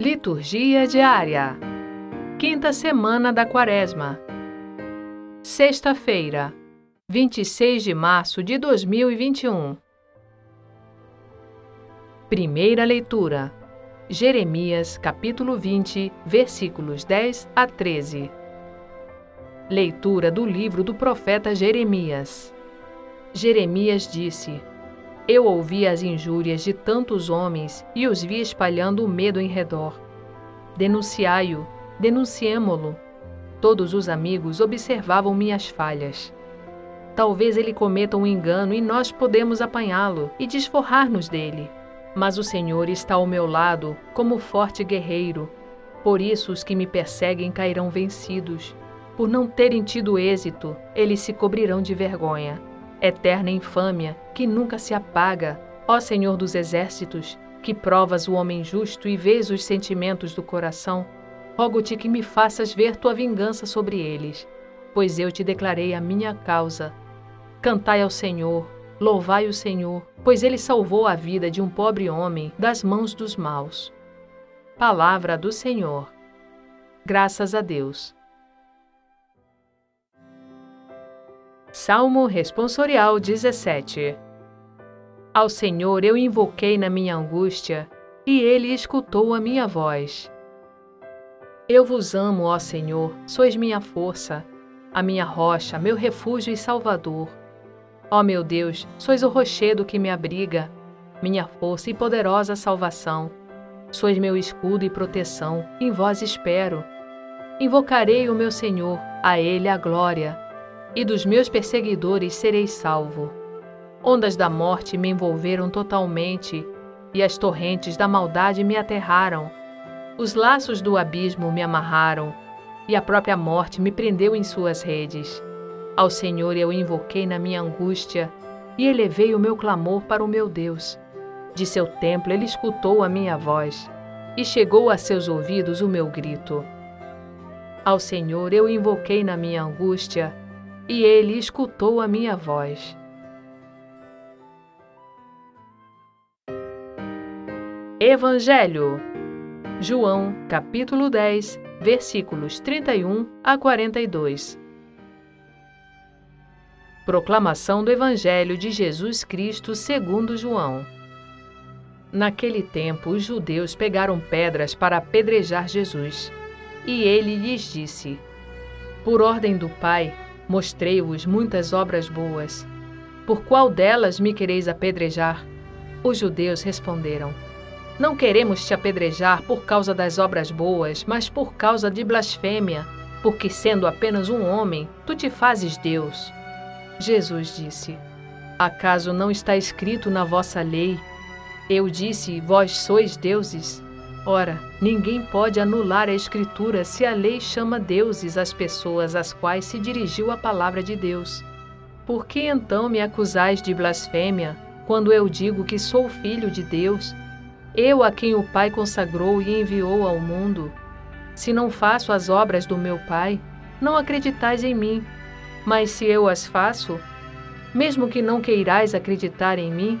Liturgia diária. Quinta semana da Quaresma. Sexta-feira, 26 de março de 2021. Primeira leitura. Jeremias, capítulo 20, versículos 10 a 13. Leitura do livro do profeta Jeremias. Jeremias disse: Eu ouvi as injúrias de tantos homens e os vi espalhando o medo em redor. Denunciai-o, denunciemo-lo. Todos os amigos observavam minhas falhas. Talvez ele cometa um engano e nós podemos apanhá-lo e desforrar-nos dele. Mas o Senhor está ao meu lado como forte guerreiro. Por isso os que me perseguem cairão vencidos. Por não terem tido êxito, eles se cobrirão de vergonha eterna infâmia que nunca se apaga, ó Senhor dos exércitos, que provas o homem justo e vês os sentimentos do coração, rogo-te que me faças ver tua vingança sobre eles, pois eu te declarei a minha causa. Cantai ao Senhor, louvai o Senhor, pois ele salvou a vida de um pobre homem das mãos dos maus. Palavra do Senhor. Graças a Deus. Salmo Responsorial 17 Ao Senhor eu invoquei na minha angústia, e Ele escutou a minha voz. Eu vos amo, ó Senhor, sois minha força, a minha rocha, meu refúgio e salvador. Ó meu Deus, sois o rochedo que me abriga, minha força e poderosa salvação. Sois meu escudo e proteção, em vós espero. Invocarei o meu Senhor, a Ele a glória e dos meus perseguidores serei salvo. Ondas da morte me envolveram totalmente, e as torrentes da maldade me aterraram. Os laços do abismo me amarraram, e a própria morte me prendeu em suas redes. Ao Senhor eu invoquei na minha angústia, e elevei o meu clamor para o meu Deus. De seu templo ele escutou a minha voz, e chegou a seus ouvidos o meu grito. Ao Senhor eu invoquei na minha angústia, e ele escutou a minha voz. Evangelho João, capítulo 10, versículos 31 a 42. Proclamação do Evangelho de Jesus Cristo segundo João. Naquele tempo, os judeus pegaram pedras para apedrejar Jesus. E ele lhes disse: Por ordem do Pai, Mostrei-vos muitas obras boas. Por qual delas me quereis apedrejar? Os judeus responderam: Não queremos te apedrejar por causa das obras boas, mas por causa de blasfêmia, porque sendo apenas um homem, tu te fazes Deus. Jesus disse: Acaso não está escrito na vossa lei: Eu disse, vós sois deuses? Ora, ninguém pode anular a Escritura se a lei chama deuses as pessoas às quais se dirigiu a palavra de Deus. Por que então me acusais de blasfêmia, quando eu digo que sou filho de Deus, eu a quem o Pai consagrou e enviou ao mundo? Se não faço as obras do meu Pai, não acreditais em mim, mas se eu as faço, mesmo que não queirais acreditar em mim,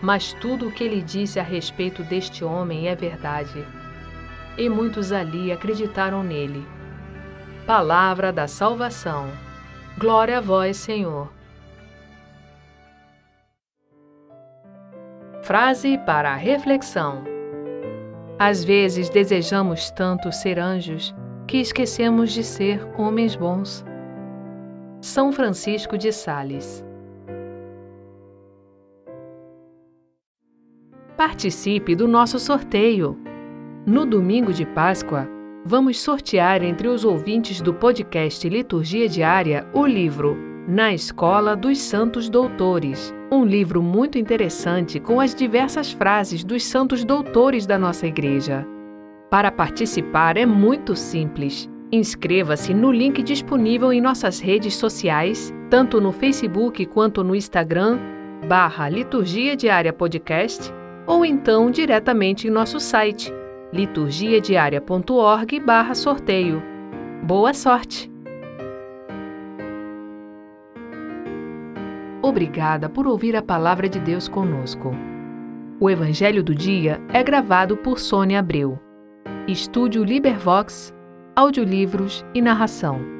mas tudo o que ele disse a respeito deste homem é verdade. E muitos ali acreditaram nele. Palavra da salvação. Glória a vós, Senhor. Frase para a reflexão. Às vezes desejamos tanto ser anjos que esquecemos de ser homens bons. São Francisco de Sales Participe do nosso sorteio. No domingo de Páscoa, vamos sortear entre os ouvintes do podcast Liturgia Diária o livro Na Escola dos Santos Doutores, um livro muito interessante com as diversas frases dos santos doutores da nossa igreja. Para participar é muito simples. Inscreva-se no link disponível em nossas redes sociais, tanto no Facebook quanto no Instagram, barra Liturgia Diária Podcast, ou então diretamente em nosso site, liturgiadiaria.org barra sorteio. Boa sorte! Obrigada por ouvir a palavra de Deus conosco. O Evangelho do Dia é gravado por Sônia Abreu. Estúdio Libervox, audiolivros e narração.